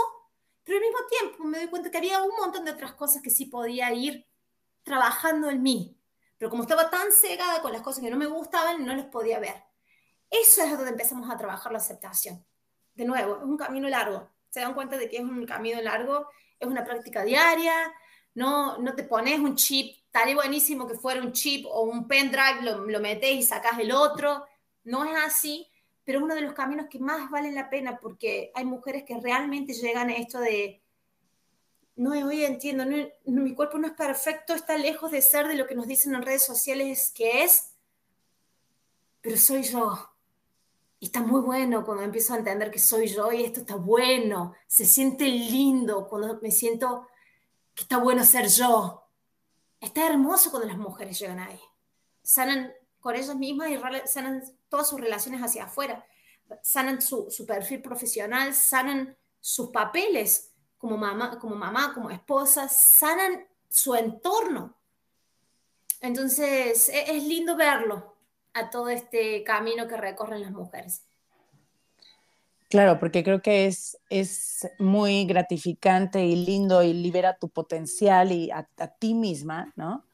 pero al mismo tiempo me doy cuenta que había un montón de otras cosas que sí podía ir trabajando en mí. Pero como estaba tan cegada con las cosas que no me gustaban, no las podía ver. Eso es donde empezamos a trabajar la aceptación. De nuevo, es un camino largo se dan cuenta de que es un camino largo, es una práctica diaria, no, no te pones un chip, estaría buenísimo que fuera un chip o un pendrive, lo, lo metes y sacas el otro, no es así, pero es uno de los caminos que más valen la pena porque hay mujeres que realmente llegan a esto de, no, hoy entiendo, mi cuerpo no es perfecto, está lejos de ser de lo que nos dicen en redes sociales que es, pero soy yo. Y está muy bueno cuando empiezo a entender que soy yo y esto está bueno. Se siente lindo cuando me siento que está bueno ser yo. Está hermoso cuando las mujeres llegan ahí. Sanan con ellas mismas y sanan todas sus relaciones hacia afuera. Sanan su, su perfil profesional, sanan sus papeles como mamá, como mamá, como esposa, sanan su entorno. Entonces, e, es lindo verlo, a todo este camino que recorren las mujeres. Claro, porque creo que es, es muy gratificante y lindo y libera tu potencial y a, a, ti misma, ¿no?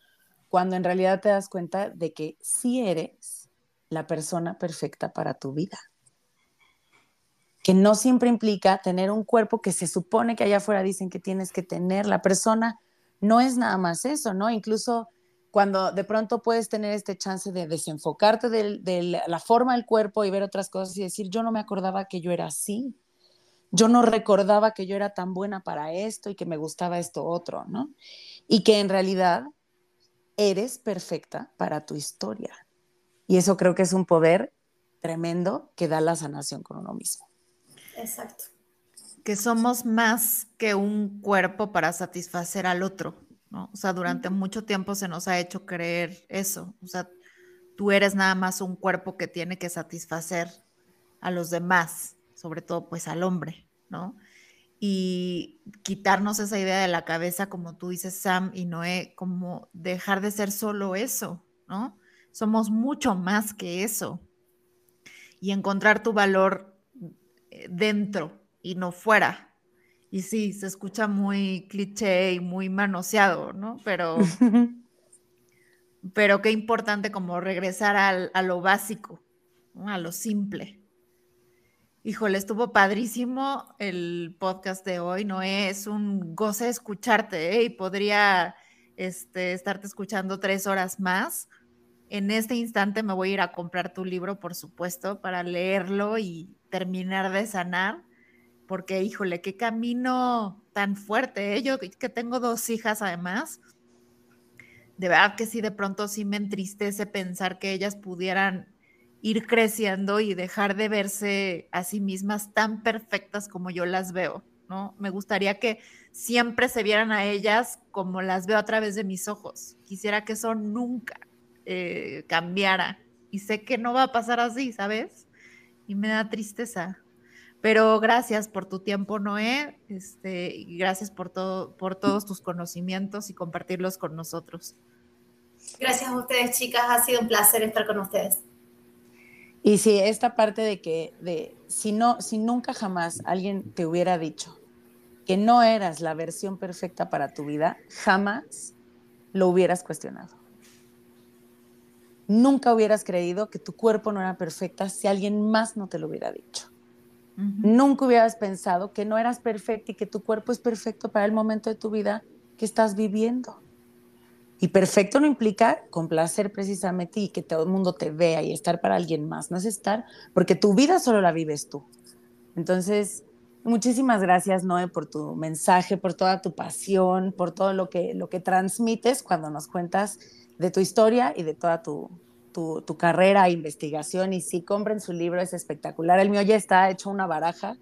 Cuando en realidad te das cuenta de que sí eres la persona perfecta para tu vida. Que no siempre implica tener un cuerpo que se supone que allá afuera dicen que tienes que tener. La persona no es nada más eso, ¿no? Incluso cuando de pronto puedes tener este chance de desenfocarte de, la forma del cuerpo y ver otras cosas y decir, yo no me acordaba que yo era así, yo no recordaba que yo era tan buena para esto y que me gustaba esto otro, ¿no? Y que en realidad eres perfecta para tu historia. Y eso creo que es un poder tremendo que da la sanación con uno mismo. Exacto. Que somos más que un cuerpo para satisfacer al otro. O sea, durante mucho tiempo se nos ha hecho creer eso. O sea, tú eres nada más un cuerpo que tiene que satisfacer a los demás, sobre todo pues al hombre, ¿no? Y quitarnos esa idea de la cabeza, como tú dices, Sam y Noé, como dejar de ser solo eso, ¿no? Somos mucho más que eso. Y encontrar tu valor eh, dentro y no fuera, y sí, se escucha muy cliché y muy manoseado, ¿no? Pero, pero qué importante como regresar a lo básico, a lo simple. Híjole, estuvo padrísimo el podcast de hoy, ¿no? Es un goce escucharte ¿eh? y podría este, estarte escuchando tres horas más. En este instante me voy a ir a comprar tu libro, por supuesto, para leerlo y terminar de sanar porque híjole, qué camino tan fuerte. ¿eh? Yo que tengo dos hijas además, de verdad que sí, de pronto sí me entristece pensar que ellas pudieran ir creciendo y dejar de verse a sí mismas tan perfectas como yo las veo, ¿no? Me gustaría que siempre se vieran a ellas como las veo a través de mis ojos. Quisiera que eso nunca eh, cambiara y sé que no va a pasar así, ¿sabes? Y me da tristeza. Pero gracias por tu tiempo, Noé, este, y gracias por, todo, por todos tus conocimientos y compartirlos con nosotros. Gracias a ustedes, chicas, ha sido un placer estar con ustedes. Y si esta parte de que, de, si, no, si nunca jamás alguien te hubiera dicho que no eras la versión perfecta para tu vida, jamás lo hubieras cuestionado. Nunca hubieras creído que tu cuerpo no era perfecta si alguien más no te lo hubiera dicho. Nunca hubieras pensado que no eras perfecta y que tu cuerpo es perfecto para el momento de tu vida que estás viviendo. Y perfecto no implica complacer precisamente y que todo el mundo te vea y estar para alguien más, no es estar, porque tu vida solo la vives tú. Entonces, muchísimas gracias, Noé, por tu mensaje, por toda tu pasión, por todo lo que, lo que transmites cuando nos cuentas de tu historia y de toda tu, tu, carrera, investigación. Y sí, compren su libro, es espectacular. El mío ya está hecho una baraja.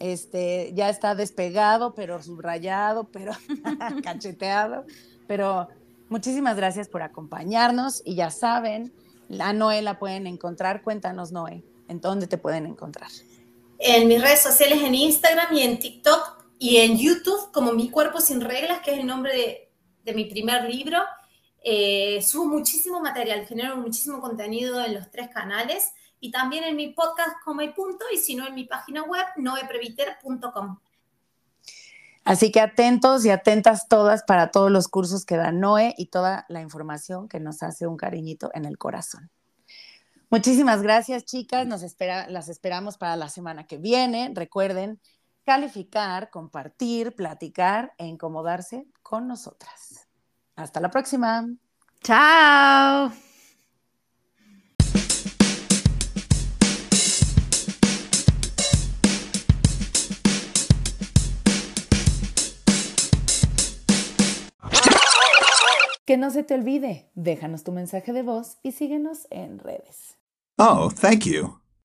Este, ya está despegado, pero subrayado, pero cacheteado, pero Muchísimas gracias por acompañarnos y ya saben, la Noé la pueden encontrar. Cuéntanos, Noé, ¿en dónde te pueden encontrar? En mis redes sociales, en Instagram y en TikTok y en YouTube, como Mi Cuerpo Sin Reglas, que es el nombre de, mi primer libro. Eh, subo muchísimo material, genero muchísimo contenido en los tres canales y también en mi podcast Como y Punto y si no en mi página web noepreviter.com. Así que atentos y atentas todas para todos los cursos que da Noé y toda la información que nos hace un cariñito en el corazón. Muchísimas gracias, chicas. Nos espera, las esperamos para la semana que viene. Recuerden calificar, compartir, platicar e incomodarse con nosotras. Hasta la próxima. Chao. Que no se te olvide, déjanos tu mensaje de voz y síguenos en redes. Oh, thank you.